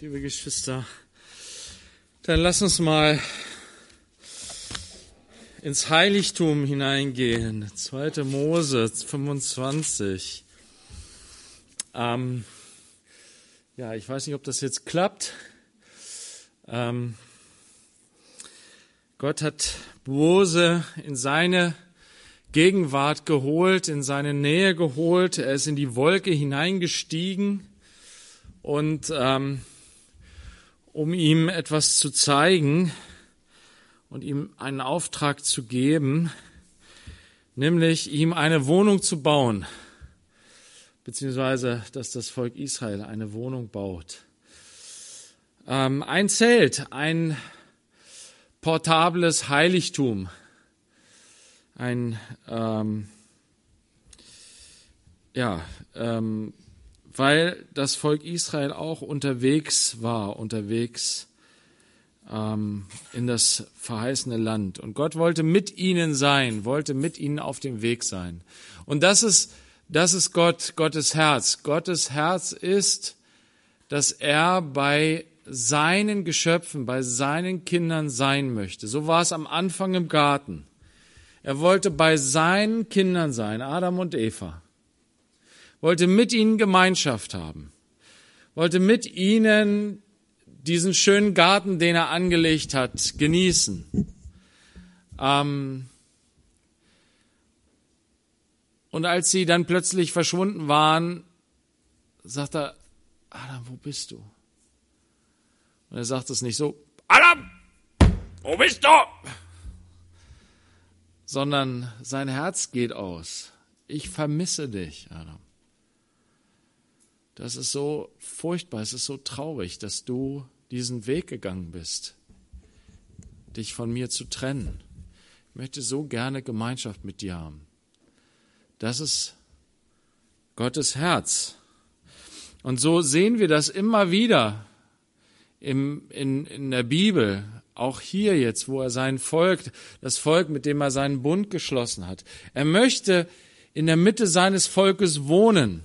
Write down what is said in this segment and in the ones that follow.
liebe Geschwister. Dann lass uns mal ins Heiligtum hineingehen. 2. Mose 25. Ähm, ja, ich weiß nicht, ob das jetzt klappt. Ähm, Gott hat Mose in seine Gegenwart geholt, in seine Nähe geholt. Er ist in die Wolke hineingestiegen und ähm, um ihm etwas zu zeigen und ihm einen Auftrag zu geben, nämlich ihm eine Wohnung zu bauen, beziehungsweise dass das Volk Israel eine Wohnung baut. Ähm, ein Zelt, ein portables Heiligtum, ein ähm, ja, ähm, weil das Volk Israel auch unterwegs war, unterwegs ähm, in das verheißene Land. Und Gott wollte mit ihnen sein, wollte mit ihnen auf dem Weg sein. Und das ist, das ist Gott, Gottes Herz. Gottes Herz ist, dass er bei seinen Geschöpfen, bei seinen Kindern sein möchte. So war es am Anfang im Garten. Er wollte bei seinen Kindern sein, Adam und Eva wollte mit ihnen Gemeinschaft haben, wollte mit ihnen diesen schönen Garten, den er angelegt hat, genießen. Ähm und als sie dann plötzlich verschwunden waren, sagt er, Adam, wo bist du? Und er sagt es nicht so, Adam, wo bist du? Sondern sein Herz geht aus. Ich vermisse dich, Adam. Das ist so furchtbar, es ist so traurig, dass du diesen Weg gegangen bist, dich von mir zu trennen. Ich möchte so gerne Gemeinschaft mit dir haben. Das ist Gottes Herz. Und so sehen wir das immer wieder im, in, in der Bibel, auch hier jetzt, wo er sein Volk, das Volk, mit dem er seinen Bund geschlossen hat. Er möchte in der Mitte seines Volkes wohnen.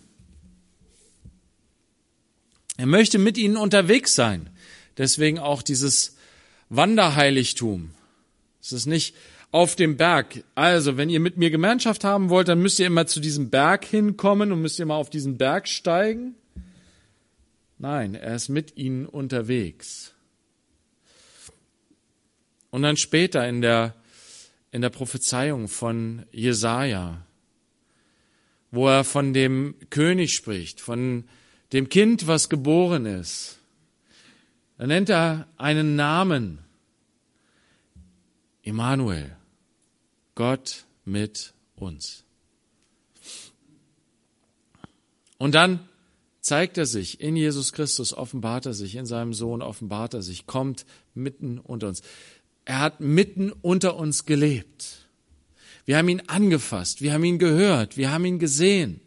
Er möchte mit ihnen unterwegs sein. Deswegen auch dieses Wanderheiligtum. Es ist nicht auf dem Berg. Also, wenn ihr mit mir Gemeinschaft haben wollt, dann müsst ihr immer zu diesem Berg hinkommen und müsst ihr mal auf diesen Berg steigen. Nein, er ist mit ihnen unterwegs. Und dann später in der, in der Prophezeiung von Jesaja, wo er von dem König spricht, von dem Kind, was geboren ist. Da nennt er einen Namen. Immanuel. Gott mit uns. Und dann zeigt er sich in Jesus Christus, offenbart er sich, in seinem Sohn offenbart er sich, kommt mitten unter uns. Er hat mitten unter uns gelebt. Wir haben ihn angefasst, wir haben ihn gehört, wir haben ihn gesehen.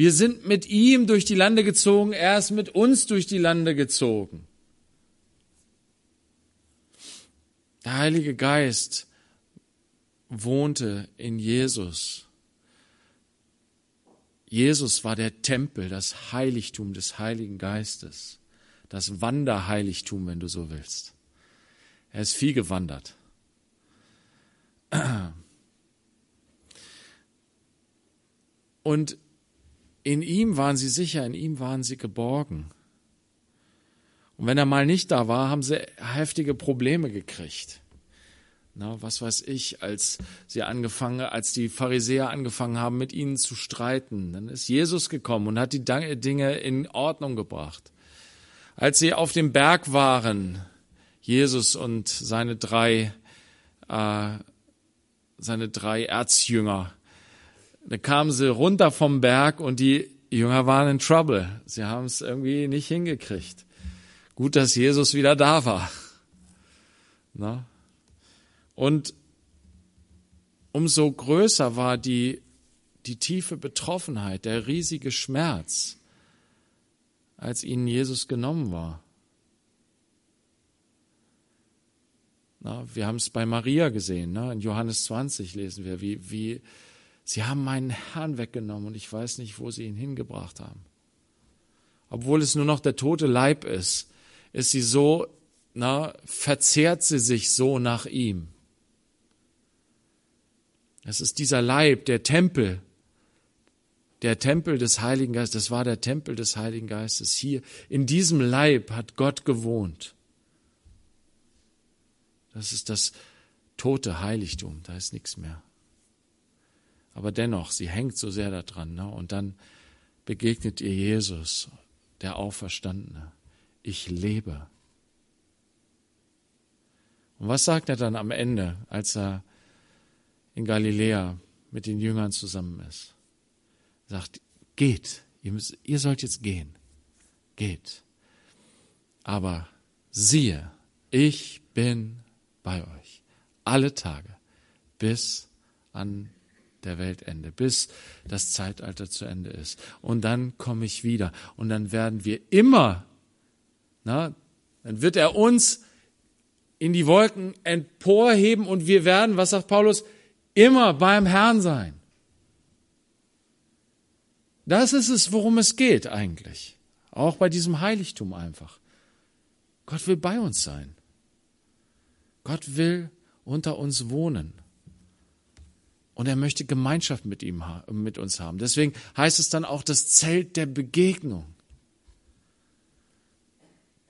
Wir sind mit ihm durch die Lande gezogen, er ist mit uns durch die Lande gezogen. Der Heilige Geist wohnte in Jesus. Jesus war der Tempel, das Heiligtum des Heiligen Geistes, das Wanderheiligtum, wenn du so willst. Er ist viel gewandert. Und in ihm waren sie sicher, in ihm waren sie geborgen. Und wenn er mal nicht da war, haben sie heftige Probleme gekriegt. Na, was weiß ich, als sie angefangen, als die Pharisäer angefangen haben, mit ihnen zu streiten, dann ist Jesus gekommen und hat die Dinge in Ordnung gebracht. Als sie auf dem Berg waren, Jesus und seine drei, äh, seine drei Erzjünger, da kamen sie runter vom Berg und die Jünger waren in Trouble. Sie haben es irgendwie nicht hingekriegt. Gut, dass Jesus wieder da war. Na? Und umso größer war die, die tiefe Betroffenheit, der riesige Schmerz, als ihnen Jesus genommen war. Na, wir haben es bei Maria gesehen, ne? in Johannes 20 lesen wir, wie, wie Sie haben meinen Herrn weggenommen und ich weiß nicht, wo sie ihn hingebracht haben. Obwohl es nur noch der tote Leib ist, ist sie so, na, verzehrt sie sich so nach ihm. Es ist dieser Leib, der Tempel, der Tempel des Heiligen Geistes, das war der Tempel des Heiligen Geistes. Hier, in diesem Leib hat Gott gewohnt. Das ist das tote Heiligtum, da ist nichts mehr. Aber dennoch, sie hängt so sehr daran. Ne? Und dann begegnet ihr Jesus, der Auferstandene. Ich lebe. Und was sagt er dann am Ende, als er in Galiläa mit den Jüngern zusammen ist? Er sagt, geht, ihr, müsst, ihr sollt jetzt gehen. Geht. Aber siehe, ich bin bei euch alle Tage bis an der Weltende, bis das Zeitalter zu Ende ist. Und dann komme ich wieder und dann werden wir immer, na, dann wird er uns in die Wolken emporheben und wir werden, was sagt Paulus, immer beim Herrn sein. Das ist es, worum es geht eigentlich. Auch bei diesem Heiligtum einfach. Gott will bei uns sein. Gott will unter uns wohnen. Und er möchte Gemeinschaft mit ihm, mit uns haben. Deswegen heißt es dann auch das Zelt der Begegnung.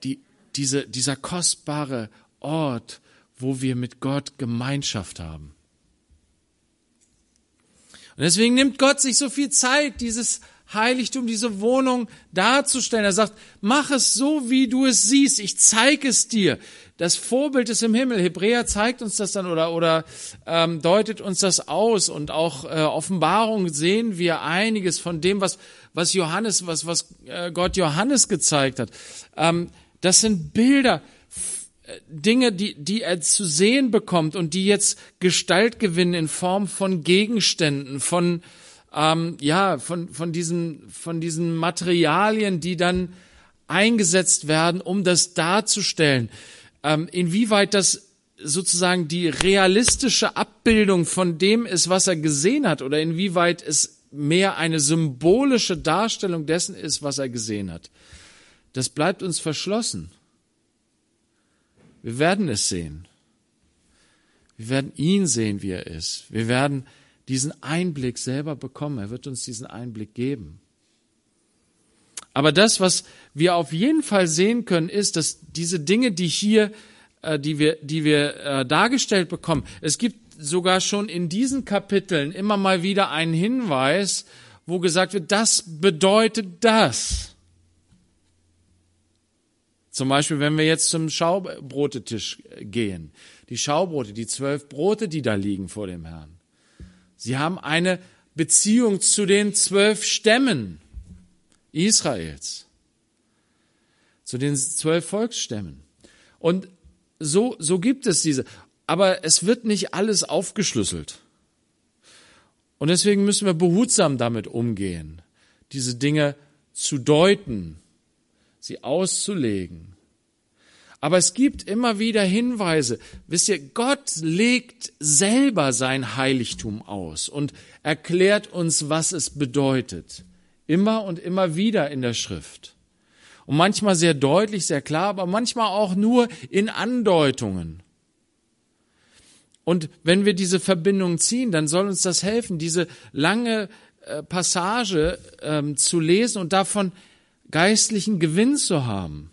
Die, diese, dieser kostbare Ort, wo wir mit Gott Gemeinschaft haben. Und deswegen nimmt Gott sich so viel Zeit, dieses Heiligtum, diese Wohnung darzustellen. Er sagt, mach es so, wie du es siehst. Ich zeige es dir. Das Vorbild ist im Himmel. Hebräer zeigt uns das dann oder, oder ähm, deutet uns das aus. Und auch äh, Offenbarung sehen wir einiges von dem, was, was Johannes, was, was äh, Gott Johannes gezeigt hat. Ähm, das sind Bilder, äh, Dinge, die, die er zu sehen bekommt und die jetzt Gestalt gewinnen in Form von Gegenständen, von ähm, ja, von, von, diesen, von diesen Materialien, die dann eingesetzt werden, um das darzustellen. Ähm, inwieweit das sozusagen die realistische Abbildung von dem ist, was er gesehen hat, oder inwieweit es mehr eine symbolische Darstellung dessen ist, was er gesehen hat. Das bleibt uns verschlossen. Wir werden es sehen. Wir werden ihn sehen, wie er ist. Wir werden diesen Einblick selber bekommen. Er wird uns diesen Einblick geben. Aber das, was wir auf jeden Fall sehen können, ist, dass diese Dinge, die hier, äh, die wir, die wir äh, dargestellt bekommen, es gibt sogar schon in diesen Kapiteln immer mal wieder einen Hinweis, wo gesagt wird, das bedeutet das. Zum Beispiel, wenn wir jetzt zum Schaubrotetisch gehen. Die Schaubrote, die zwölf Brote, die da liegen vor dem Herrn. Sie haben eine Beziehung zu den zwölf Stämmen Israels, zu den zwölf Volksstämmen. Und so, so gibt es diese. Aber es wird nicht alles aufgeschlüsselt. Und deswegen müssen wir behutsam damit umgehen, diese Dinge zu deuten, sie auszulegen, aber es gibt immer wieder Hinweise. Wisst ihr, Gott legt selber sein Heiligtum aus und erklärt uns, was es bedeutet. Immer und immer wieder in der Schrift. Und manchmal sehr deutlich, sehr klar, aber manchmal auch nur in Andeutungen. Und wenn wir diese Verbindung ziehen, dann soll uns das helfen, diese lange äh, Passage ähm, zu lesen und davon geistlichen Gewinn zu haben.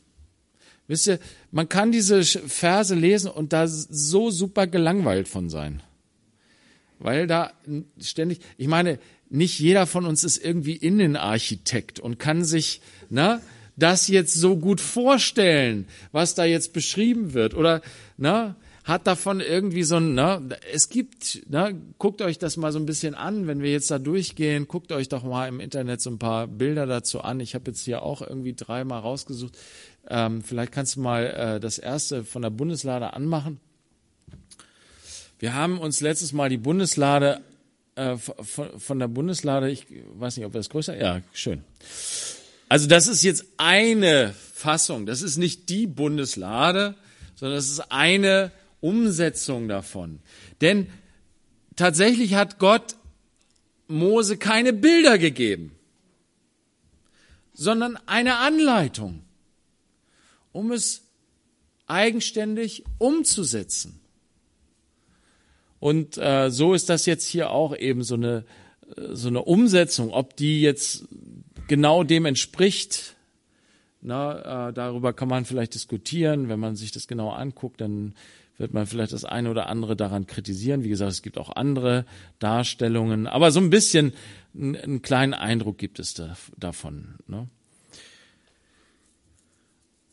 Wisst ihr, man kann diese Verse lesen und da so super gelangweilt von sein. Weil da ständig, ich meine, nicht jeder von uns ist irgendwie Innenarchitekt und kann sich, na, das jetzt so gut vorstellen, was da jetzt beschrieben wird oder, na, hat davon irgendwie so ein, ne, es gibt, ne, guckt euch das mal so ein bisschen an, wenn wir jetzt da durchgehen, guckt euch doch mal im Internet so ein paar Bilder dazu an. Ich habe jetzt hier auch irgendwie dreimal rausgesucht. Ähm, vielleicht kannst du mal äh, das erste von der Bundeslade anmachen. Wir haben uns letztes Mal die Bundeslade äh, von, von der Bundeslade, ich weiß nicht, ob das größer, ja, schön. Also das ist jetzt eine Fassung. Das ist nicht die Bundeslade, sondern das ist eine Umsetzung davon. Denn tatsächlich hat Gott Mose keine Bilder gegeben, sondern eine Anleitung. um es eigenständig umzusetzen. Und äh, so ist das jetzt hier auch eben so eine, so eine Umsetzung, ob die jetzt genau dem entspricht. Na, äh, darüber kann man vielleicht diskutieren. Wenn man sich das genau anguckt, dann wird man vielleicht das eine oder andere daran kritisieren. Wie gesagt, es gibt auch andere Darstellungen, aber so ein bisschen einen kleinen Eindruck gibt es da, davon. Ne?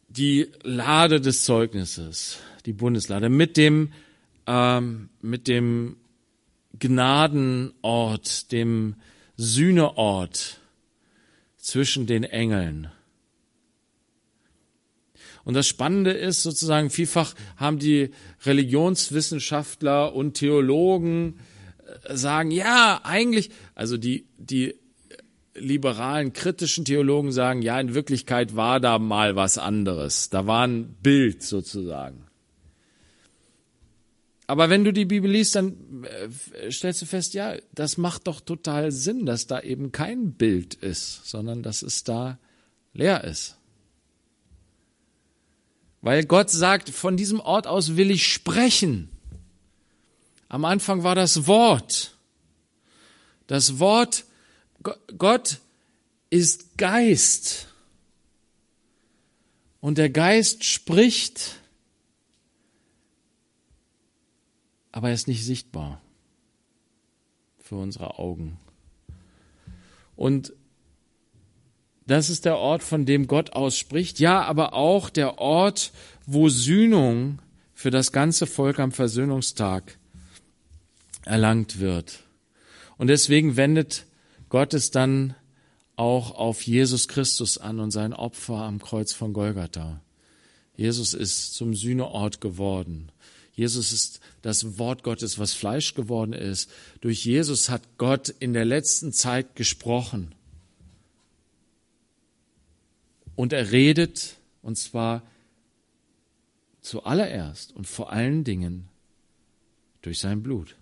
Die Lade des Zeugnisses, die Bundeslade mit dem ähm, mit dem Gnadenort, dem Sühneort zwischen den Engeln. Und das Spannende ist sozusagen, vielfach haben die Religionswissenschaftler und Theologen äh, sagen, ja, eigentlich, also die, die liberalen, kritischen Theologen sagen, ja, in Wirklichkeit war da mal was anderes. Da war ein Bild sozusagen. Aber wenn du die Bibel liest, dann äh, stellst du fest, ja, das macht doch total Sinn, dass da eben kein Bild ist, sondern dass es da leer ist. Weil Gott sagt, von diesem Ort aus will ich sprechen. Am Anfang war das Wort. Das Wort, Gott ist Geist. Und der Geist spricht, aber er ist nicht sichtbar für unsere Augen. Und das ist der Ort, von dem Gott ausspricht. Ja, aber auch der Ort, wo Sühnung für das ganze Volk am Versöhnungstag erlangt wird. Und deswegen wendet Gott es dann auch auf Jesus Christus an und sein Opfer am Kreuz von Golgatha. Jesus ist zum Sühneort geworden. Jesus ist das Wort Gottes, was Fleisch geworden ist. Durch Jesus hat Gott in der letzten Zeit gesprochen. Und er redet, und zwar zuallererst und vor allen Dingen durch sein Blut.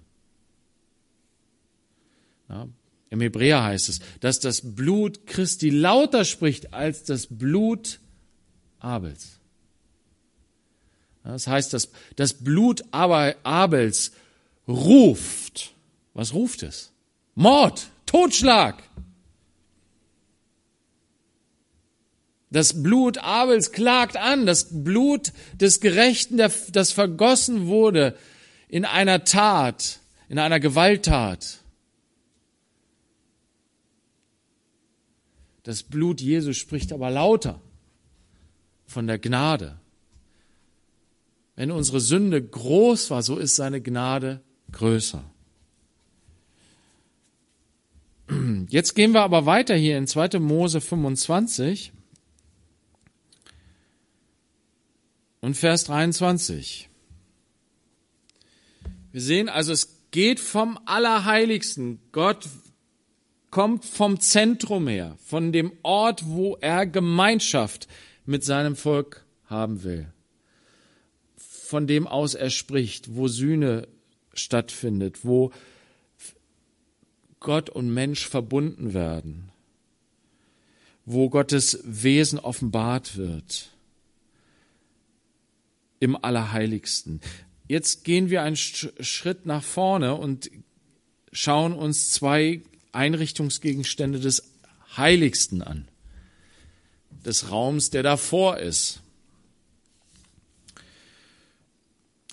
Ja, Im Hebräer heißt es, dass das Blut Christi lauter spricht als das Blut Abels. Das heißt, dass das Blut Abels ruft. Was ruft es? Mord, Totschlag. Das Blut Abels klagt an, das Blut des Gerechten, das vergossen wurde in einer Tat, in einer Gewalttat. Das Blut Jesu spricht aber lauter von der Gnade. Wenn unsere Sünde groß war, so ist seine Gnade größer. Jetzt gehen wir aber weiter hier in 2. Mose 25. und Vers 23. Wir sehen also, es geht vom Allerheiligsten. Gott kommt vom Zentrum her, von dem Ort, wo er Gemeinschaft mit seinem Volk haben will. Von dem aus er spricht, wo Sühne stattfindet, wo Gott und Mensch verbunden werden, wo Gottes Wesen offenbart wird im Allerheiligsten. Jetzt gehen wir einen Schritt nach vorne und schauen uns zwei Einrichtungsgegenstände des Heiligsten an, des Raums, der davor ist.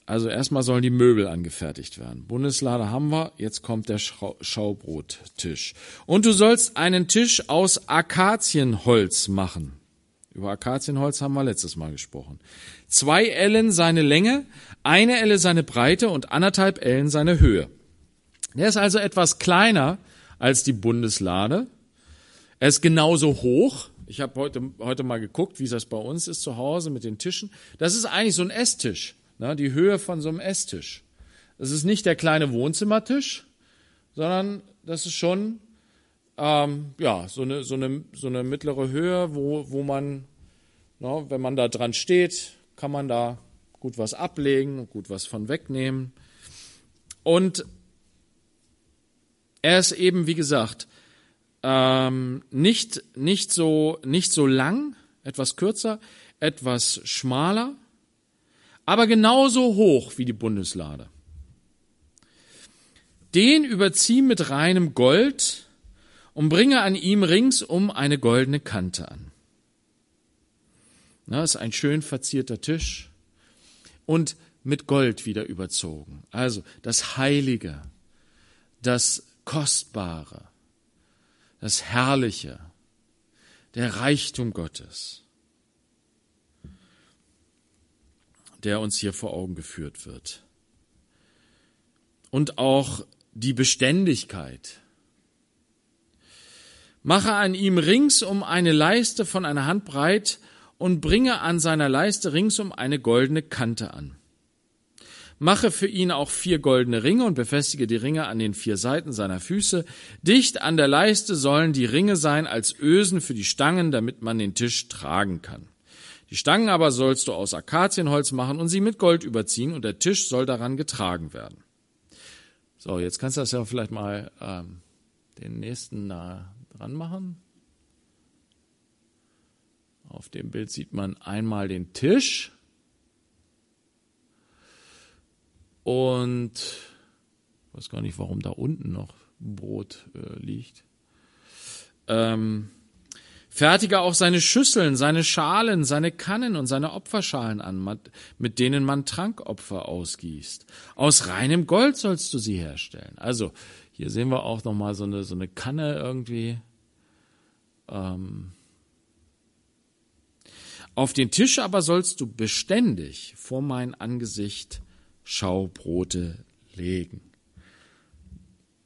Also erstmal sollen die Möbel angefertigt werden. Bundeslade haben wir, jetzt kommt der Schaubrottisch. Und du sollst einen Tisch aus Akazienholz machen. Über Akazienholz haben wir letztes Mal gesprochen. Zwei Ellen seine Länge, eine Elle seine Breite und anderthalb Ellen seine Höhe. Der ist also etwas kleiner als die Bundeslade. Er ist genauso hoch. Ich habe heute, heute mal geguckt, wie das bei uns ist zu Hause mit den Tischen. Das ist eigentlich so ein Esstisch, ne, die Höhe von so einem Esstisch. Das ist nicht der kleine Wohnzimmertisch, sondern das ist schon ähm, ja, so eine, so, eine, so eine mittlere Höhe, wo, wo man, na, wenn man da dran steht, kann man da gut was ablegen und gut was von wegnehmen. Und er ist eben, wie gesagt, ähm, nicht, nicht, so, nicht so lang, etwas kürzer. etwas schmaler, aber genauso hoch wie die Bundeslade. Den überzieh mit reinem Gold und bringe an ihm ringsum eine goldene Kante an. Das ist ein schön verzierter Tisch und mit Gold wieder überzogen. Also das Heilige, das Kostbare, das Herrliche, der Reichtum Gottes, der uns hier vor Augen geführt wird. Und auch die Beständigkeit. Mache an ihm ringsum eine Leiste von einer Hand breit und bringe an seiner Leiste ringsum eine goldene Kante an. Mache für ihn auch vier goldene Ringe und befestige die Ringe an den vier Seiten seiner Füße. Dicht an der Leiste sollen die Ringe sein als Ösen für die Stangen, damit man den Tisch tragen kann. Die Stangen aber sollst du aus Akazienholz machen und sie mit Gold überziehen und der Tisch soll daran getragen werden. So, jetzt kannst du das ja vielleicht mal ähm, den nächsten nah dran machen. Auf dem Bild sieht man einmal den Tisch Und ich weiß gar nicht, warum da unten noch Brot äh, liegt. Ähm, fertige auch seine Schüsseln, seine Schalen, seine Kannen und seine Opferschalen an, mit denen man Trankopfer ausgießt. Aus reinem Gold sollst du sie herstellen. Also hier sehen wir auch noch mal so eine so eine Kanne irgendwie. Ähm, auf den Tisch aber sollst du beständig vor mein Angesicht Schaubrote legen.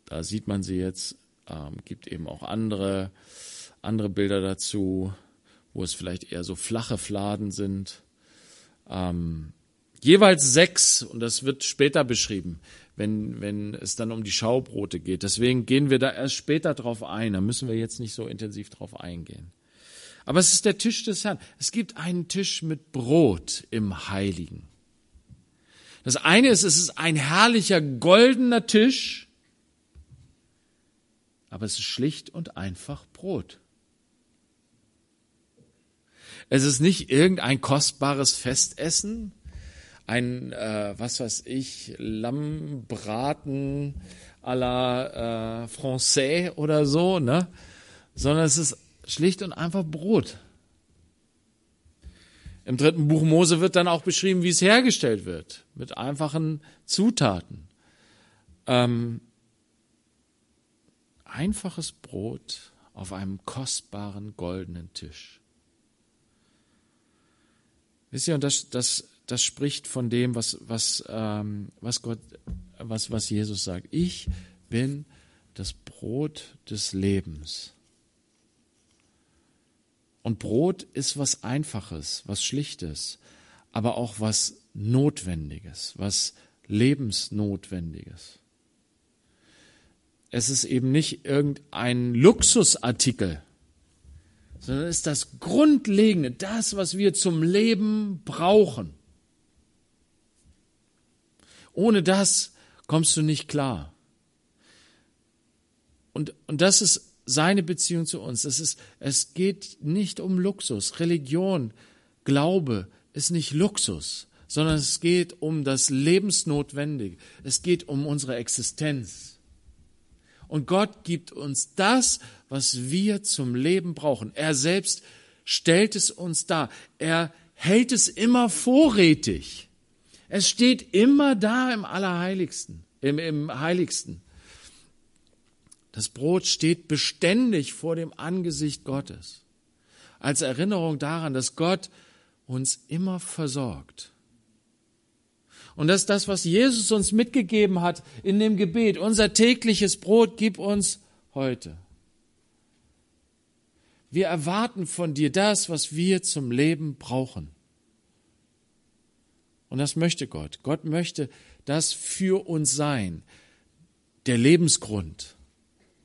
Da sieht man sie jetzt, ähm, gibt eben auch andere, andere Bilder dazu, wo es vielleicht eher so flache Fladen sind. Ähm, jeweils sechs, und das wird später beschrieben, wenn, wenn es dann um die Schaubrote geht. Deswegen gehen wir da erst später drauf ein. Da müssen wir jetzt nicht so intensiv drauf eingehen. Aber es ist der Tisch des Herrn. Es gibt einen Tisch mit Brot im Heiligen. Das eine ist, es ist ein herrlicher goldener Tisch, aber es ist schlicht und einfach Brot. Es ist nicht irgendein kostbares Festessen, ein, äh, was weiß ich, Lammbraten à la äh, Français oder so, ne? Sondern es ist schlicht und einfach Brot. Im dritten Buch Mose wird dann auch beschrieben, wie es hergestellt wird, mit einfachen Zutaten. Ähm, einfaches Brot auf einem kostbaren goldenen Tisch. Wisst ihr, und das, das, das spricht von dem, was, was, ähm, was Gott, was, was Jesus sagt. Ich bin das Brot des Lebens. Und Brot ist was Einfaches, was Schlichtes, aber auch was Notwendiges, was Lebensnotwendiges. Es ist eben nicht irgendein Luxusartikel, sondern es ist das Grundlegende, das, was wir zum Leben brauchen. Ohne das kommst du nicht klar. Und, und das ist seine Beziehung zu uns. Es ist, es geht nicht um Luxus. Religion, Glaube ist nicht Luxus, sondern es geht um das Lebensnotwendige. Es geht um unsere Existenz. Und Gott gibt uns das, was wir zum Leben brauchen. Er selbst stellt es uns dar. Er hält es immer vorrätig. Es steht immer da im Allerheiligsten, im, im Heiligsten. Das Brot steht beständig vor dem Angesicht Gottes. Als Erinnerung daran, dass Gott uns immer versorgt. Und das ist das, was Jesus uns mitgegeben hat in dem Gebet. Unser tägliches Brot gib uns heute. Wir erwarten von dir das, was wir zum Leben brauchen. Und das möchte Gott. Gott möchte das für uns sein. Der Lebensgrund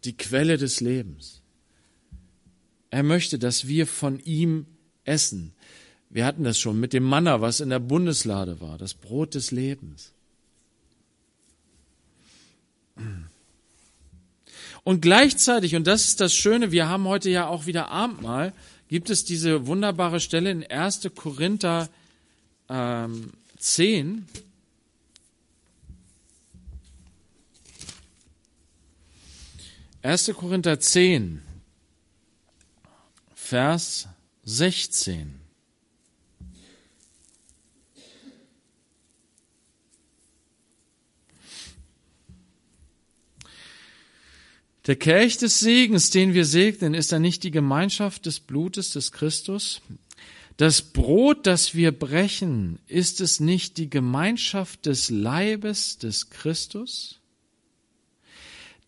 die Quelle des Lebens. Er möchte, dass wir von ihm essen. Wir hatten das schon mit dem Manna, was in der Bundeslade war, das Brot des Lebens. Und gleichzeitig, und das ist das Schöne, wir haben heute ja auch wieder Abendmahl gibt es diese wunderbare Stelle in 1. Korinther ähm, 10. Erste Korinther 10, Vers 16. Der Kelch des Segens, den wir segnen, ist er nicht die Gemeinschaft des Blutes des Christus? Das Brot, das wir brechen, ist es nicht die Gemeinschaft des Leibes des Christus?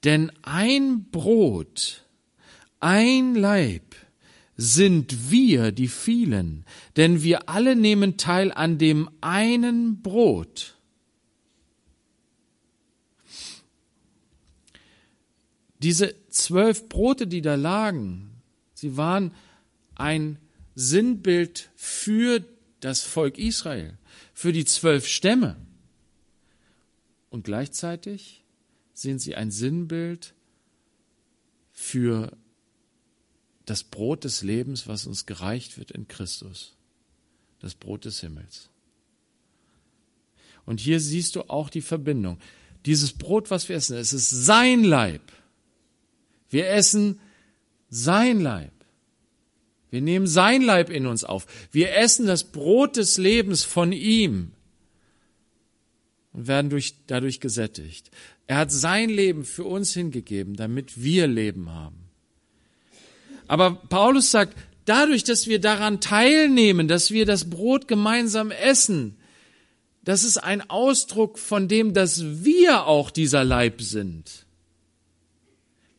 Denn ein Brot, ein Leib sind wir, die vielen, denn wir alle nehmen teil an dem einen Brot. Diese zwölf Brote, die da lagen, sie waren ein Sinnbild für das Volk Israel, für die zwölf Stämme. Und gleichzeitig sind sie ein Sinnbild für das Brot des Lebens, was uns gereicht wird in Christus, das Brot des Himmels. Und hier siehst du auch die Verbindung. Dieses Brot, was wir essen, es ist sein Leib. Wir essen sein Leib. Wir nehmen sein Leib in uns auf. Wir essen das Brot des Lebens von ihm und werden durch, dadurch gesättigt. Er hat sein Leben für uns hingegeben, damit wir Leben haben. Aber Paulus sagt, dadurch, dass wir daran teilnehmen, dass wir das Brot gemeinsam essen, das ist ein Ausdruck von dem, dass wir auch dieser Leib sind.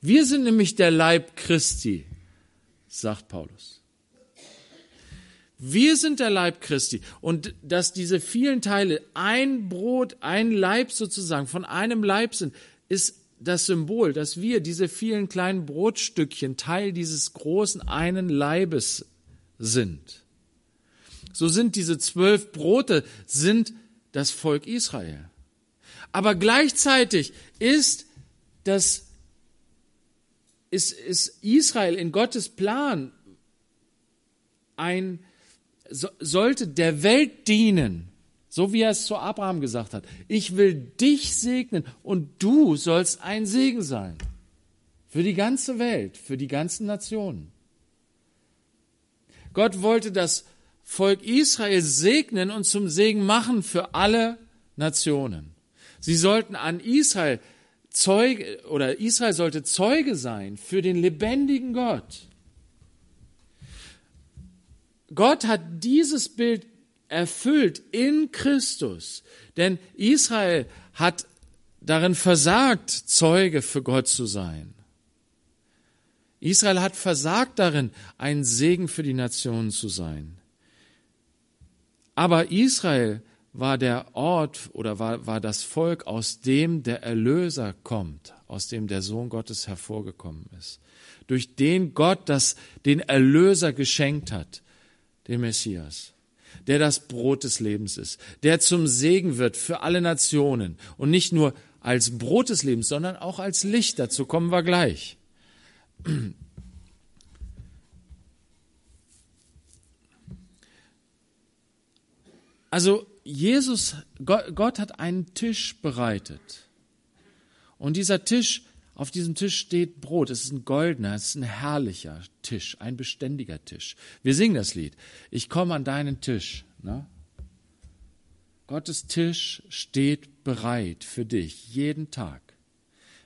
Wir sind nämlich der Leib Christi, sagt Paulus. Wir sind der Leib Christi. Und dass diese vielen Teile ein Brot, ein Leib sozusagen von einem Leib sind, ist das Symbol, dass wir, diese vielen kleinen Brotstückchen, Teil dieses großen einen Leibes sind. So sind diese zwölf Brote, sind das Volk Israel. Aber gleichzeitig ist das ist, ist Israel in Gottes Plan ein, so, sollte der Welt dienen, so wie er es zu Abraham gesagt hat. Ich will dich segnen und du sollst ein Segen sein. Für die ganze Welt, für die ganzen Nationen. Gott wollte das Volk Israel segnen und zum Segen machen für alle Nationen. Sie sollten an Israel Zeuge oder Israel sollte Zeuge sein für den lebendigen Gott. Gott hat dieses Bild erfüllt in Christus, denn Israel hat darin versagt, Zeuge für Gott zu sein. Israel hat versagt darin, ein Segen für die Nationen zu sein. Aber Israel war der Ort oder war, war das Volk, aus dem der Erlöser kommt, aus dem der Sohn Gottes hervorgekommen ist, durch den Gott das, den Erlöser geschenkt hat, den Messias, der das Brot des Lebens ist, der zum Segen wird für alle Nationen und nicht nur als Brot des Lebens, sondern auch als Licht. Dazu kommen wir gleich. Also Jesus, Gott hat einen Tisch bereitet. Und dieser Tisch, auf diesem Tisch steht Brot. Es ist ein goldener, es ist ein herrlicher Tisch, ein beständiger Tisch. Wir singen das Lied. Ich komme an deinen Tisch. Ne? Gottes Tisch steht bereit für dich jeden Tag.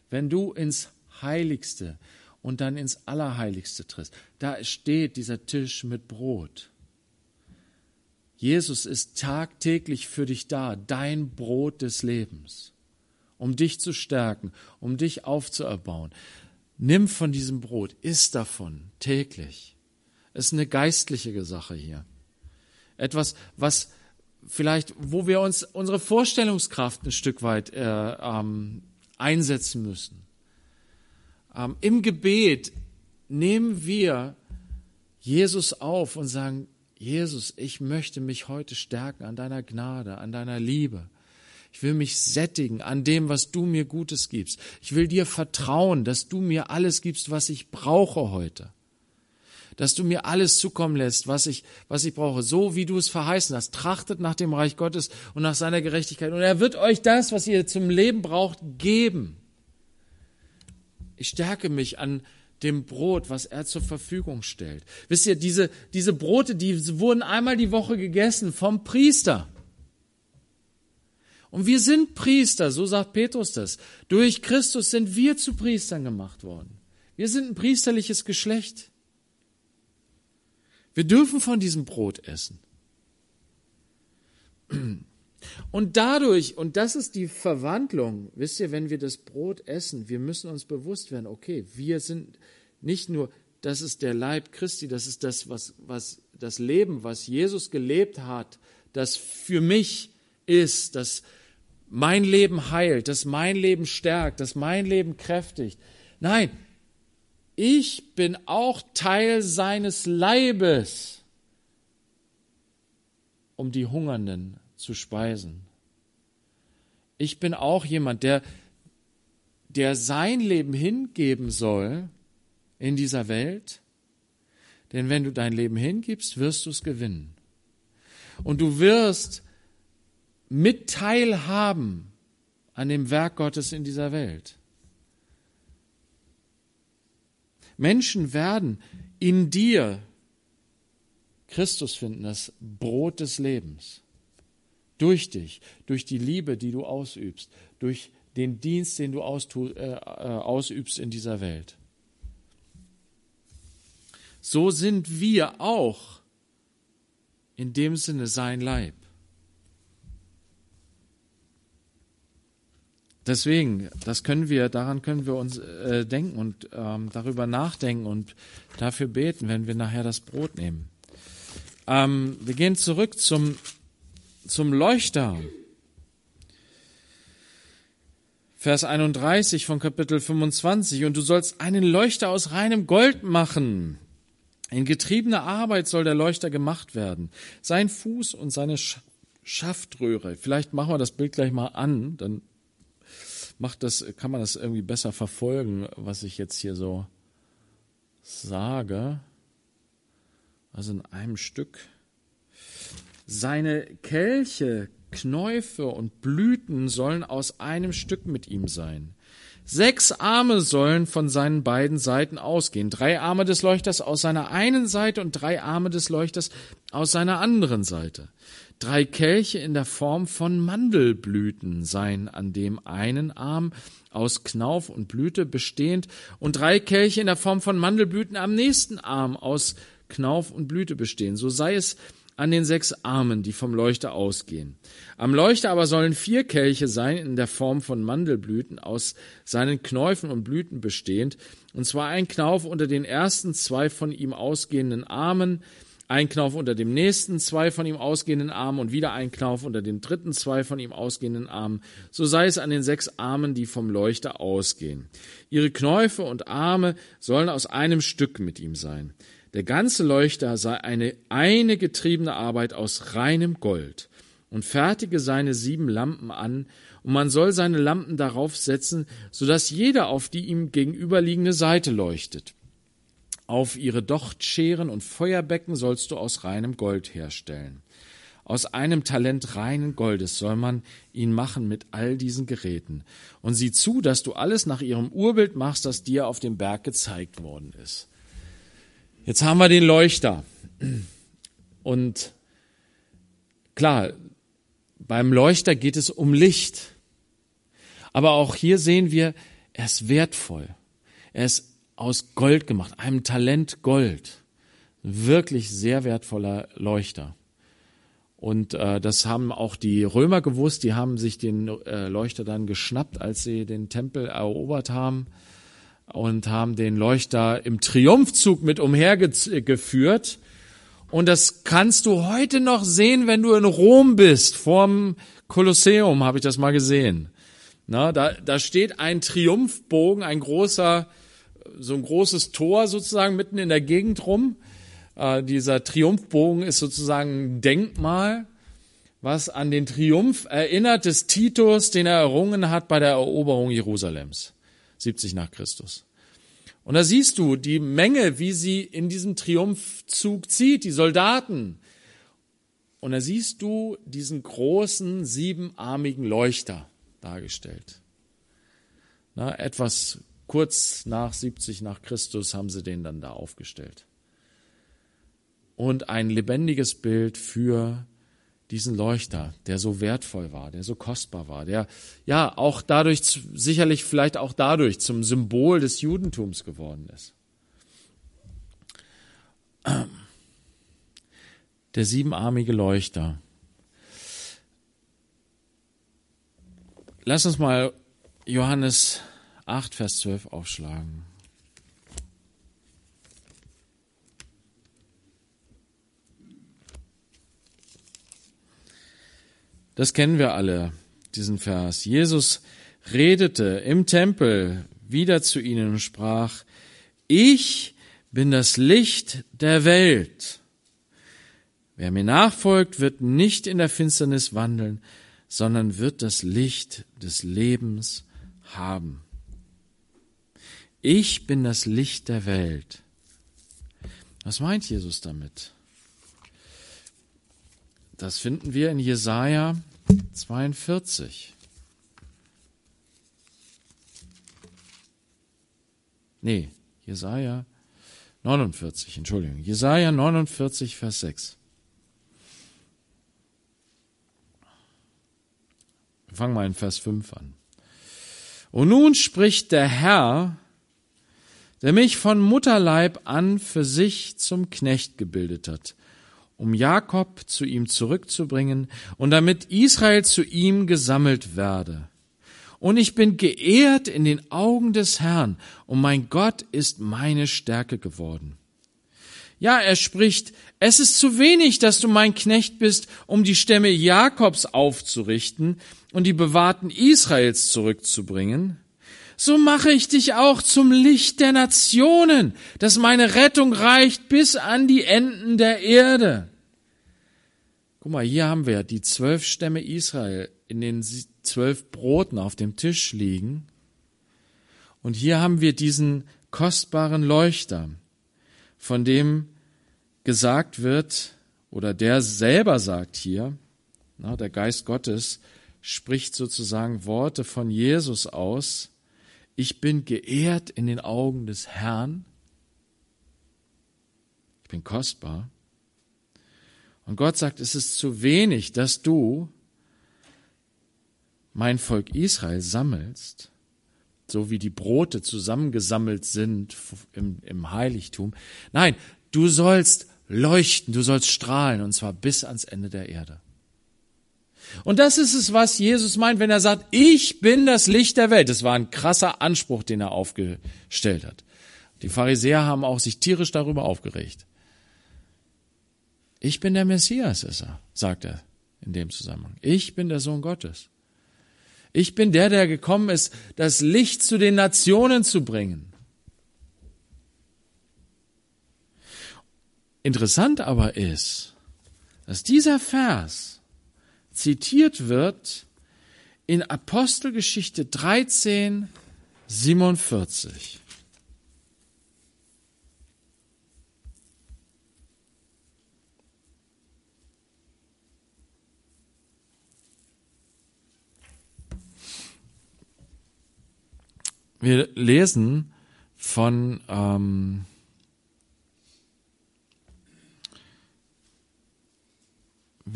Wenn du ins Heiligste und dann ins Allerheiligste trittst, da steht dieser Tisch mit Brot. Jesus ist tagtäglich für dich da, dein Brot des Lebens, um dich zu stärken, um dich aufzuerbauen. Nimm von diesem Brot, iss davon täglich. Es ist eine geistliche Sache hier. Etwas, was vielleicht, wo wir uns unsere Vorstellungskraft ein Stück weit äh, ähm, einsetzen müssen. Ähm, Im Gebet nehmen wir Jesus auf und sagen, Jesus, ich möchte mich heute stärken an deiner Gnade, an deiner Liebe. Ich will mich sättigen an dem, was du mir Gutes gibst. Ich will dir vertrauen, dass du mir alles gibst, was ich brauche heute. dass du mir alles zukommen lässt, was ich, was ich brauche, so wie du es verheißen hast. Trachtet nach dem Reich Gottes und nach seiner Gerechtigkeit. Und er wird euch das, was ihr zum Leben braucht, geben. Ich stärke mich an dem Brot, was er zur Verfügung stellt. Wisst ihr, diese, diese Brote, die wurden einmal die Woche gegessen vom Priester. Und wir sind Priester, so sagt Petrus das. Durch Christus sind wir zu Priestern gemacht worden. Wir sind ein priesterliches Geschlecht. Wir dürfen von diesem Brot essen. Und dadurch, und das ist die Verwandlung, wisst ihr, wenn wir das Brot essen, wir müssen uns bewusst werden, okay, wir sind nicht nur, das ist der Leib Christi, das ist das, was, was, das Leben, was Jesus gelebt hat, das für mich ist, das mein Leben heilt, das mein Leben stärkt, das mein Leben kräftigt. Nein, ich bin auch Teil seines Leibes, um die Hungernden zu speisen. Ich bin auch jemand, der, der sein Leben hingeben soll in dieser Welt, denn wenn du dein Leben hingibst, wirst du es gewinnen. Und du wirst mit teilhaben an dem Werk Gottes in dieser Welt. Menschen werden in dir Christus finden, das Brot des Lebens. Durch dich, durch die Liebe, die du ausübst, durch den Dienst, den du äh, äh, ausübst in dieser Welt. So sind wir auch in dem Sinne sein Leib. Deswegen, das können wir, daran können wir uns äh, denken und ähm, darüber nachdenken und dafür beten, wenn wir nachher das Brot nehmen. Ähm, wir gehen zurück zum, zum Leuchter. Vers 31 von Kapitel 25. Und du sollst einen Leuchter aus reinem Gold machen. In getriebener Arbeit soll der Leuchter gemacht werden. Sein Fuß und seine Schaftröhre. Vielleicht machen wir das Bild gleich mal an, dann macht das, kann man das irgendwie besser verfolgen, was ich jetzt hier so sage. Also in einem Stück. Seine Kelche, Knäufe und Blüten sollen aus einem Stück mit ihm sein. Sechs Arme sollen von seinen beiden Seiten ausgehen. Drei Arme des Leuchters aus seiner einen Seite und drei Arme des Leuchters aus seiner anderen Seite drei Kelche in der Form von Mandelblüten seien an dem einen Arm aus Knauf und Blüte bestehend und drei Kelche in der Form von Mandelblüten am nächsten Arm aus Knauf und Blüte bestehen. So sei es an den sechs Armen, die vom Leuchter ausgehen. Am Leuchter aber sollen vier Kelche sein in der Form von Mandelblüten aus seinen Knäufen und Blüten bestehend, und zwar ein Knauf unter den ersten zwei von ihm ausgehenden Armen, ein Knauf unter dem nächsten, zwei von ihm ausgehenden Armen und wieder ein Knauf unter dem dritten, zwei von ihm ausgehenden Armen. So sei es an den sechs Armen, die vom Leuchter ausgehen. Ihre Knäufe und Arme sollen aus einem Stück mit ihm sein. Der ganze Leuchter sei eine, eine getriebene Arbeit aus reinem Gold und fertige seine sieben Lampen an, und man soll seine Lampen darauf setzen, so dass jeder auf die ihm gegenüberliegende Seite leuchtet. Auf ihre Dochtscheren und Feuerbecken sollst du aus reinem Gold herstellen. Aus einem Talent reinen Goldes soll man ihn machen mit all diesen Geräten. Und sieh zu, dass du alles nach ihrem Urbild machst, das dir auf dem Berg gezeigt worden ist. Jetzt haben wir den Leuchter. Und klar, beim Leuchter geht es um Licht. Aber auch hier sehen wir, er ist wertvoll. Er ist aus Gold gemacht, einem Talent Gold. Wirklich sehr wertvoller Leuchter. Und äh, das haben auch die Römer gewusst, die haben sich den äh, Leuchter dann geschnappt, als sie den Tempel erobert haben und haben den Leuchter im Triumphzug mit umhergeführt. Und das kannst du heute noch sehen, wenn du in Rom bist. Vorm Kolosseum habe ich das mal gesehen. Na, da, da steht ein Triumphbogen, ein großer so ein großes Tor sozusagen mitten in der Gegend rum. Äh, dieser Triumphbogen ist sozusagen ein Denkmal, was an den Triumph erinnert des Titus, den er errungen hat bei der Eroberung Jerusalems, 70 nach Christus. Und da siehst du die Menge, wie sie in diesem Triumphzug zieht, die Soldaten. Und da siehst du diesen großen siebenarmigen Leuchter dargestellt. Na, etwas kurz nach 70 nach Christus haben sie den dann da aufgestellt. Und ein lebendiges Bild für diesen Leuchter, der so wertvoll war, der so kostbar war, der ja auch dadurch, sicherlich vielleicht auch dadurch zum Symbol des Judentums geworden ist. Der siebenarmige Leuchter. Lass uns mal Johannes 8, Vers 12 aufschlagen. Das kennen wir alle, diesen Vers. Jesus redete im Tempel wieder zu ihnen und sprach, ich bin das Licht der Welt. Wer mir nachfolgt, wird nicht in der Finsternis wandeln, sondern wird das Licht des Lebens haben. Ich bin das Licht der Welt. Was meint Jesus damit? Das finden wir in Jesaja 42. Nee, Jesaja 49, Entschuldigung. Jesaja 49, Vers 6. Wir fangen mal in Vers 5 an. Und nun spricht der Herr, der mich von Mutterleib an für sich zum Knecht gebildet hat um Jakob zu ihm zurückzubringen und damit Israel zu ihm gesammelt werde. Und ich bin geehrt in den Augen des Herrn, und mein Gott ist meine Stärke geworden. Ja, er spricht, es ist zu wenig, dass du mein Knecht bist, um die Stämme Jakobs aufzurichten und die Bewahrten Israels zurückzubringen so mache ich dich auch zum Licht der Nationen, dass meine Rettung reicht bis an die Enden der Erde. Guck mal, hier haben wir die zwölf Stämme Israel in den zwölf Broten auf dem Tisch liegen. Und hier haben wir diesen kostbaren Leuchter, von dem gesagt wird, oder der selber sagt hier, na, der Geist Gottes spricht sozusagen Worte von Jesus aus, ich bin geehrt in den Augen des Herrn. Ich bin kostbar. Und Gott sagt, es ist zu wenig, dass du mein Volk Israel sammelst, so wie die Brote zusammengesammelt sind im, im Heiligtum. Nein, du sollst leuchten, du sollst strahlen, und zwar bis ans Ende der Erde. Und das ist es, was Jesus meint, wenn er sagt, ich bin das Licht der Welt. Das war ein krasser Anspruch, den er aufgestellt hat. Die Pharisäer haben auch sich tierisch darüber aufgeregt. Ich bin der Messias, ist er, sagt er in dem Zusammenhang. Ich bin der Sohn Gottes. Ich bin der, der gekommen ist, das Licht zu den Nationen zu bringen. Interessant aber ist, dass dieser Vers zitiert wird in Apostelgeschichte 13, 47. Wir lesen von ähm,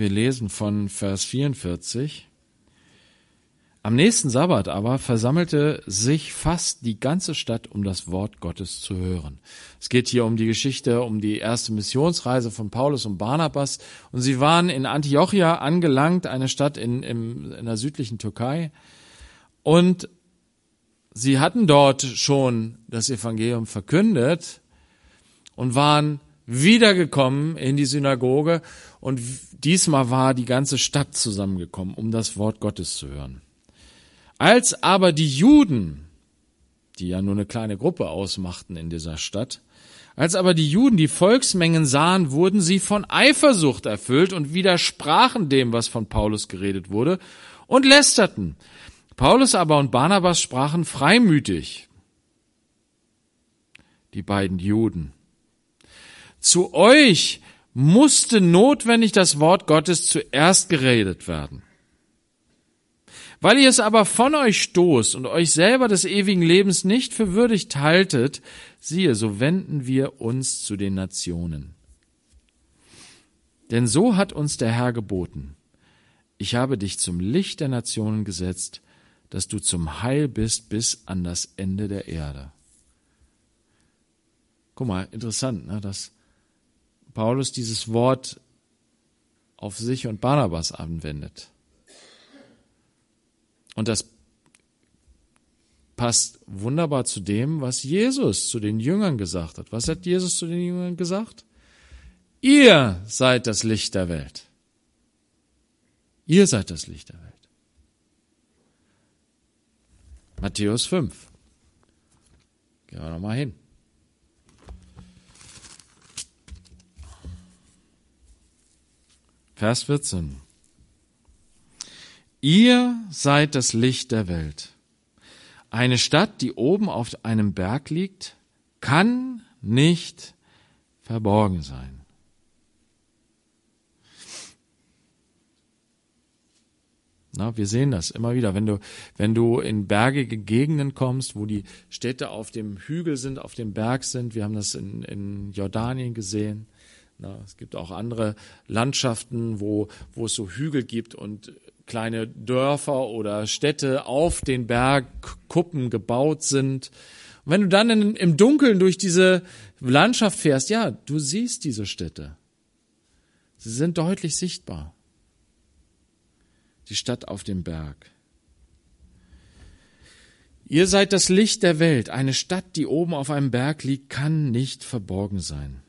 wir lesen von Vers 44. Am nächsten Sabbat aber versammelte sich fast die ganze Stadt, um das Wort Gottes zu hören. Es geht hier um die Geschichte, um die erste Missionsreise von Paulus und Barnabas. Und sie waren in Antiochia angelangt, eine Stadt in, in, in der südlichen Türkei. Und sie hatten dort schon das Evangelium verkündet und waren wiedergekommen in die Synagoge und diesmal war die ganze Stadt zusammengekommen, um das Wort Gottes zu hören. Als aber die Juden, die ja nur eine kleine Gruppe ausmachten in dieser Stadt, als aber die Juden die Volksmengen sahen, wurden sie von Eifersucht erfüllt und widersprachen dem, was von Paulus geredet wurde, und lästerten. Paulus aber und Barnabas sprachen freimütig. die beiden Juden. Zu euch musste notwendig das Wort Gottes zuerst geredet werden. Weil ihr es aber von euch stoßt und euch selber des ewigen Lebens nicht für würdig haltet, siehe, so wenden wir uns zu den Nationen. Denn so hat uns der Herr geboten. Ich habe dich zum Licht der Nationen gesetzt, dass du zum Heil bist bis an das Ende der Erde. Guck mal, interessant, ne, dass Paulus dieses Wort auf sich und Barnabas anwendet. Und das passt wunderbar zu dem, was Jesus zu den Jüngern gesagt hat. Was hat Jesus zu den Jüngern gesagt? Ihr seid das Licht der Welt. Ihr seid das Licht der Welt. Matthäus 5. Gehen wir nochmal hin. Vers 14. Ihr seid das Licht der Welt. Eine Stadt, die oben auf einem Berg liegt, kann nicht verborgen sein. Na, wir sehen das immer wieder, wenn du, wenn du in bergige Gegenden kommst, wo die Städte auf dem Hügel sind, auf dem Berg sind. Wir haben das in, in Jordanien gesehen. Na, es gibt auch andere Landschaften, wo, wo es so Hügel gibt und kleine Dörfer oder Städte auf den Bergkuppen gebaut sind. Und wenn du dann in, im Dunkeln durch diese Landschaft fährst, ja, du siehst diese Städte. Sie sind deutlich sichtbar. Die Stadt auf dem Berg. Ihr seid das Licht der Welt. Eine Stadt, die oben auf einem Berg liegt, kann nicht verborgen sein.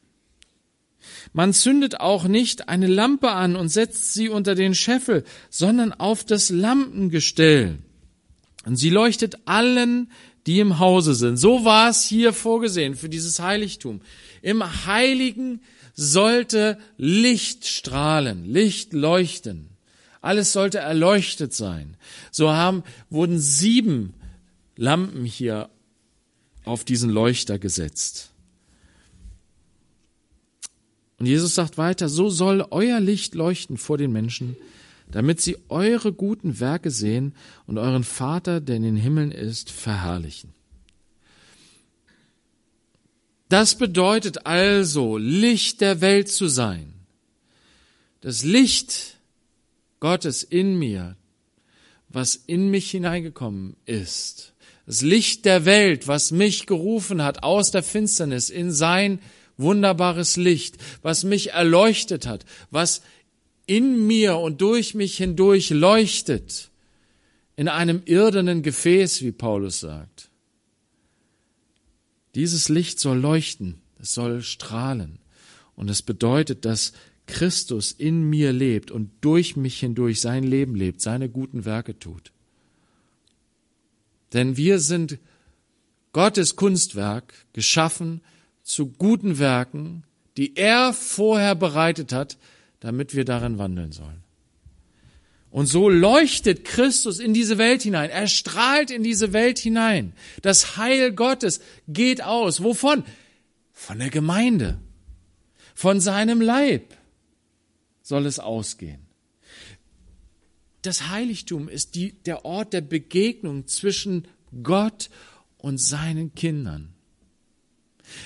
Man zündet auch nicht eine Lampe an und setzt sie unter den Scheffel, sondern auf das Lampengestell. Und sie leuchtet allen, die im Hause sind. So war es hier vorgesehen für dieses Heiligtum. Im Heiligen sollte Licht strahlen, Licht leuchten. Alles sollte erleuchtet sein. So haben, wurden sieben Lampen hier auf diesen Leuchter gesetzt. Und Jesus sagt weiter, so soll euer Licht leuchten vor den Menschen, damit sie eure guten Werke sehen und euren Vater, der in den Himmeln ist, verherrlichen. Das bedeutet also, Licht der Welt zu sein. Das Licht Gottes in mir, was in mich hineingekommen ist. Das Licht der Welt, was mich gerufen hat aus der Finsternis in sein wunderbares Licht, was mich erleuchtet hat, was in mir und durch mich hindurch leuchtet, in einem irdenen Gefäß, wie Paulus sagt. Dieses Licht soll leuchten, es soll strahlen. Und es bedeutet, dass Christus in mir lebt und durch mich hindurch sein Leben lebt, seine guten Werke tut. Denn wir sind Gottes Kunstwerk, geschaffen zu guten Werken, die er vorher bereitet hat, damit wir darin wandeln sollen. Und so leuchtet Christus in diese Welt hinein. Er strahlt in diese Welt hinein. Das Heil Gottes geht aus. Wovon? Von der Gemeinde. Von seinem Leib soll es ausgehen. Das Heiligtum ist die, der Ort der Begegnung zwischen Gott und seinen Kindern.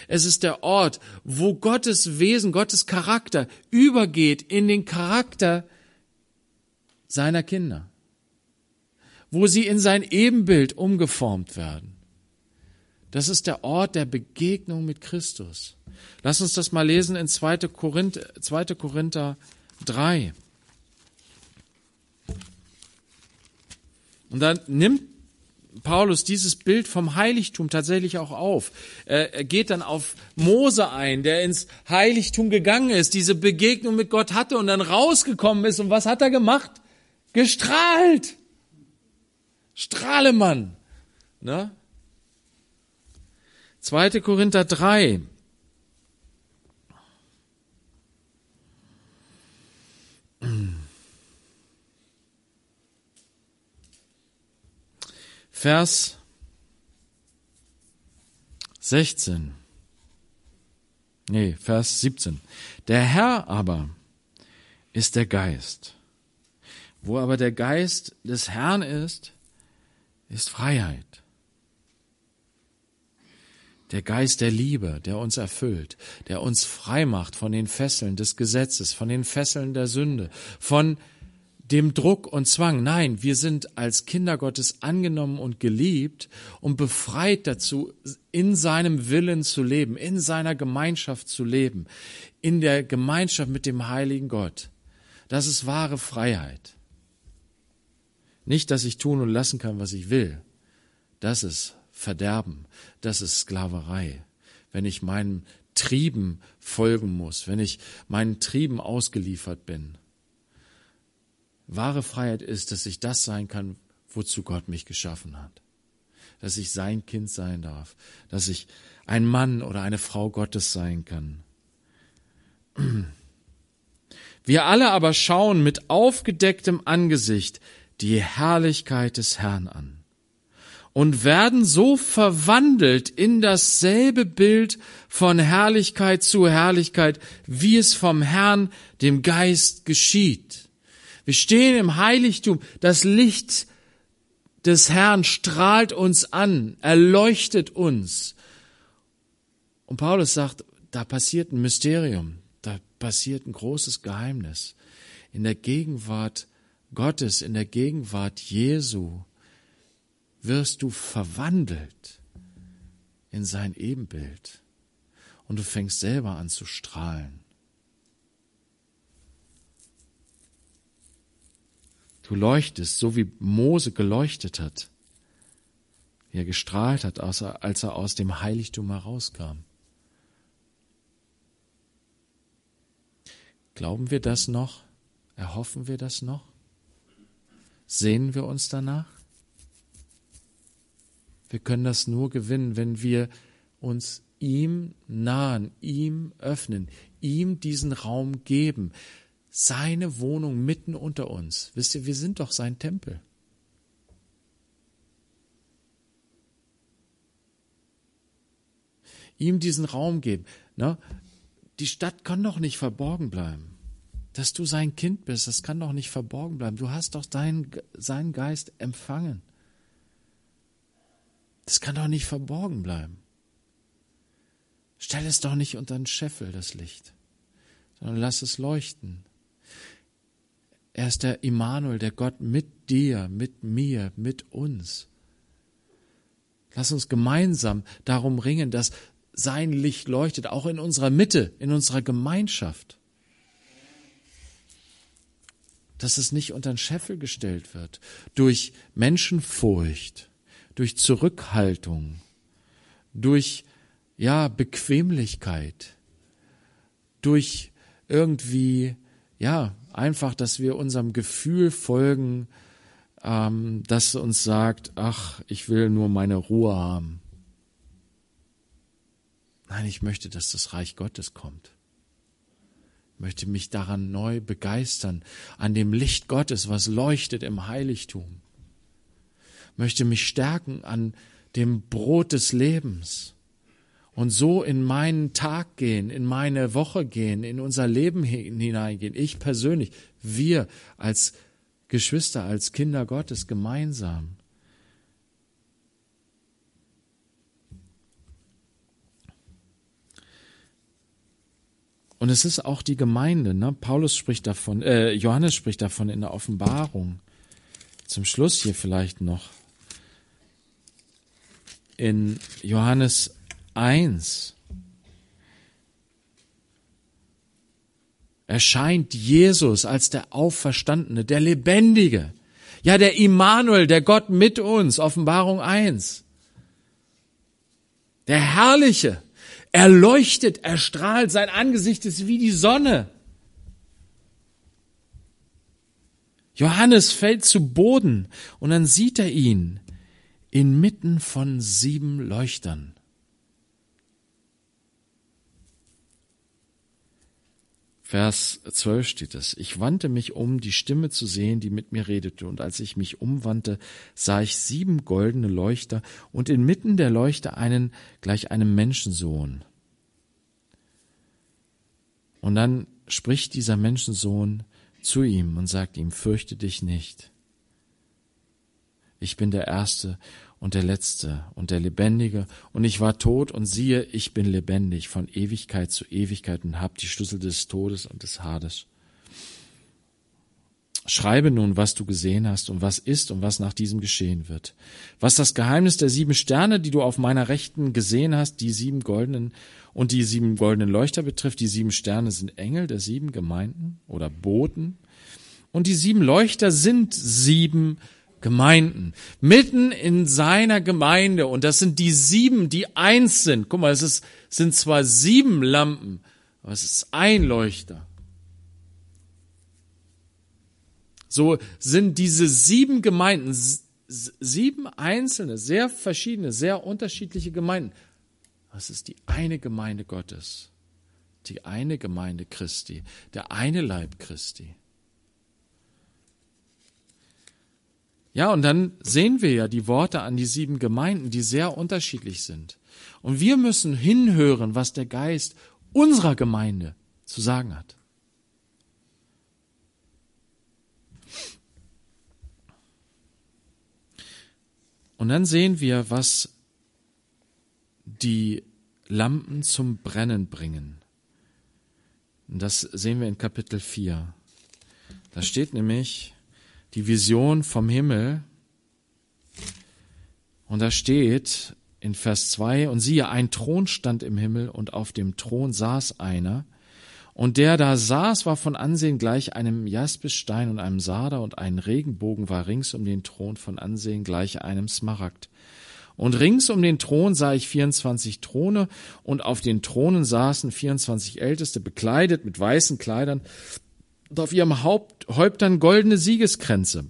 Es ist der Ort, wo Gottes Wesen, Gottes Charakter übergeht in den Charakter seiner Kinder, wo sie in sein Ebenbild umgeformt werden. Das ist der Ort der Begegnung mit Christus. Lass uns das mal lesen in 2. Korinther, 2. Korinther 3. Und dann nimmt Paulus dieses Bild vom Heiligtum tatsächlich auch auf. Er geht dann auf Mose ein, der ins Heiligtum gegangen ist, diese Begegnung mit Gott hatte und dann rausgekommen ist. Und was hat er gemacht? Gestrahlt. Strahlemann. Ne? 2. Korinther 3. Vers 16. Nee, Vers 17. Der Herr aber ist der Geist. Wo aber der Geist des Herrn ist, ist Freiheit. Der Geist der Liebe, der uns erfüllt, der uns frei macht von den Fesseln des Gesetzes, von den Fesseln der Sünde, von dem Druck und Zwang. Nein, wir sind als Kinder Gottes angenommen und geliebt und befreit dazu, in seinem Willen zu leben, in seiner Gemeinschaft zu leben, in der Gemeinschaft mit dem heiligen Gott. Das ist wahre Freiheit. Nicht, dass ich tun und lassen kann, was ich will. Das ist Verderben. Das ist Sklaverei. Wenn ich meinen Trieben folgen muss, wenn ich meinen Trieben ausgeliefert bin. Wahre Freiheit ist, dass ich das sein kann, wozu Gott mich geschaffen hat. Dass ich sein Kind sein darf. Dass ich ein Mann oder eine Frau Gottes sein kann. Wir alle aber schauen mit aufgedecktem Angesicht die Herrlichkeit des Herrn an und werden so verwandelt in dasselbe Bild von Herrlichkeit zu Herrlichkeit, wie es vom Herrn, dem Geist, geschieht. Wir stehen im Heiligtum, das Licht des Herrn strahlt uns an, erleuchtet uns. Und Paulus sagt, da passiert ein Mysterium, da passiert ein großes Geheimnis. In der Gegenwart Gottes, in der Gegenwart Jesu wirst du verwandelt in sein Ebenbild und du fängst selber an zu strahlen. Du leuchtest, so wie Mose geleuchtet hat, wie er gestrahlt hat, als er aus dem Heiligtum herauskam. Glauben wir das noch? Erhoffen wir das noch? Sehnen wir uns danach? Wir können das nur gewinnen, wenn wir uns ihm nahen, ihm öffnen, ihm diesen Raum geben. Seine Wohnung mitten unter uns. Wisst ihr, wir sind doch sein Tempel. Ihm diesen Raum geben. Ne? Die Stadt kann doch nicht verborgen bleiben dass du sein Kind bist, das kann doch nicht verborgen bleiben. Du hast doch deinen, seinen Geist empfangen. Das kann doch nicht verborgen bleiben. Stell es doch nicht unter den Scheffel, das Licht, sondern lass es leuchten. Er ist der Immanuel, der Gott mit dir, mit mir, mit uns. Lass uns gemeinsam darum ringen, dass sein Licht leuchtet, auch in unserer Mitte, in unserer Gemeinschaft dass es nicht unter den Scheffel gestellt wird durch Menschenfurcht, durch Zurückhaltung, durch ja Bequemlichkeit, durch irgendwie ja einfach, dass wir unserem Gefühl folgen, ähm, das uns sagt, ach, ich will nur meine Ruhe haben. Nein, ich möchte, dass das Reich Gottes kommt möchte mich daran neu begeistern, an dem Licht Gottes, was leuchtet im Heiligtum. Möchte mich stärken an dem Brot des Lebens und so in meinen Tag gehen, in meine Woche gehen, in unser Leben hineingehen. Ich persönlich, wir als Geschwister, als Kinder Gottes gemeinsam. Und es ist auch die Gemeinde. Ne? Paulus spricht davon, äh, Johannes spricht davon in der Offenbarung. Zum Schluss hier vielleicht noch. In Johannes 1 erscheint Jesus als der Auferstandene, der Lebendige. Ja, der Immanuel, der Gott mit uns, Offenbarung 1. Der Herrliche, er leuchtet, er strahlt, sein Angesicht ist wie die Sonne. Johannes fällt zu Boden und dann sieht er ihn inmitten von sieben Leuchtern. Vers 12 steht es. Ich wandte mich um, die Stimme zu sehen, die mit mir redete. Und als ich mich umwandte, sah ich sieben goldene Leuchter und inmitten der Leuchter einen gleich einem Menschensohn. Und dann spricht dieser Menschensohn zu ihm und sagt ihm, fürchte dich nicht. Ich bin der Erste und der Letzte und der Lebendige, und ich war tot, und siehe, ich bin lebendig von Ewigkeit zu Ewigkeit und hab die Schlüssel des Todes und des Hades. Schreibe nun, was du gesehen hast und was ist und was nach diesem geschehen wird. Was das Geheimnis der sieben Sterne, die du auf meiner Rechten gesehen hast, die sieben goldenen und die sieben goldenen Leuchter betrifft, die sieben Sterne sind Engel der sieben Gemeinden oder Boten und die sieben Leuchter sind sieben Gemeinden. Mitten in seiner Gemeinde und das sind die sieben, die eins sind. Guck mal, es ist, sind zwar sieben Lampen, aber es ist ein Leuchter. So sind diese sieben Gemeinden, sieben einzelne, sehr verschiedene, sehr unterschiedliche Gemeinden. Das ist die eine Gemeinde Gottes, die eine Gemeinde Christi, der eine Leib Christi. Ja, und dann sehen wir ja die Worte an die sieben Gemeinden, die sehr unterschiedlich sind. Und wir müssen hinhören, was der Geist unserer Gemeinde zu sagen hat. Und dann sehen wir, was die Lampen zum Brennen bringen. Und das sehen wir in Kapitel 4. Da steht nämlich die Vision vom Himmel. Und da steht in Vers 2, und siehe, ein Thron stand im Himmel, und auf dem Thron saß einer, und der da saß, war von Ansehen gleich einem Jaspisstein und einem Sarder, und ein Regenbogen war rings um den Thron von Ansehen gleich einem Smaragd. Und rings um den Thron sah ich 24 Throne, und auf den Thronen saßen 24 Älteste, bekleidet mit weißen Kleidern, und auf ihrem Haupt, Häuptern goldene Siegeskränze.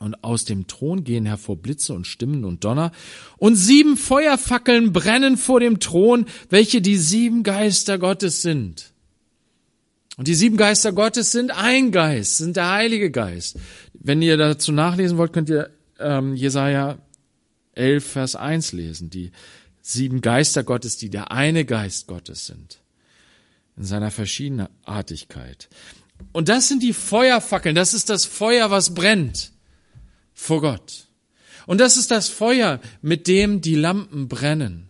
Und aus dem Thron gehen hervor Blitze und Stimmen und Donner, und sieben Feuerfackeln brennen vor dem Thron, welche die sieben Geister Gottes sind. Und die sieben Geister Gottes sind ein Geist, sind der Heilige Geist. Wenn ihr dazu nachlesen wollt, könnt ihr ähm, Jesaja 11, Vers 1 lesen. Die sieben Geister Gottes, die der eine Geist Gottes sind. In seiner Verschiedenartigkeit. Und das sind die Feuerfackeln. Das ist das Feuer, was brennt vor Gott. Und das ist das Feuer, mit dem die Lampen brennen.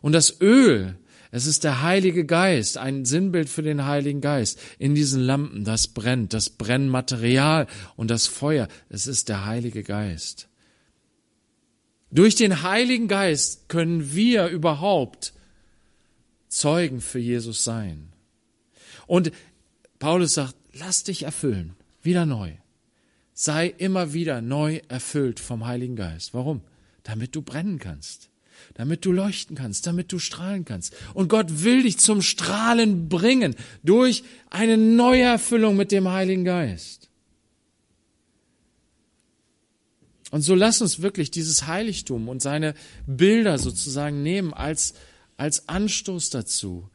Und das Öl, es ist der Heilige Geist, ein Sinnbild für den Heiligen Geist. In diesen Lampen, das brennt, das Brennmaterial und das Feuer, es ist der Heilige Geist. Durch den Heiligen Geist können wir überhaupt Zeugen für Jesus sein. Und Paulus sagt, lass dich erfüllen, wieder neu. Sei immer wieder neu erfüllt vom Heiligen Geist. Warum? Damit du brennen kannst damit du leuchten kannst, damit du strahlen kannst. Und Gott will dich zum Strahlen bringen durch eine neue Erfüllung mit dem Heiligen Geist. Und so lass uns wirklich dieses Heiligtum und seine Bilder sozusagen nehmen als, als Anstoß dazu,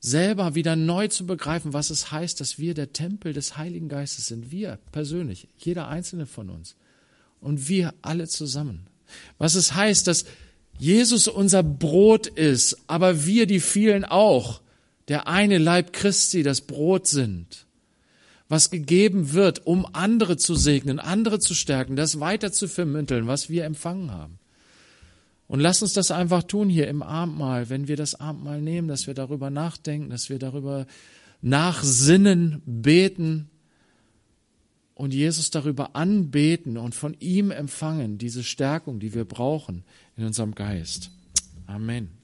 selber wieder neu zu begreifen, was es heißt, dass wir der Tempel des Heiligen Geistes sind. Wir persönlich, jeder einzelne von uns. Und wir alle zusammen. Was es heißt, dass Jesus unser Brot ist, aber wir die vielen auch, der eine Leib Christi, das Brot sind, was gegeben wird, um andere zu segnen, andere zu stärken, das weiter zu vermitteln, was wir empfangen haben. Und lass uns das einfach tun hier im Abendmahl, wenn wir das Abendmahl nehmen, dass wir darüber nachdenken, dass wir darüber nachsinnen, beten und Jesus darüber anbeten und von ihm empfangen, diese Stärkung, die wir brauchen in unserem Geist. Amen.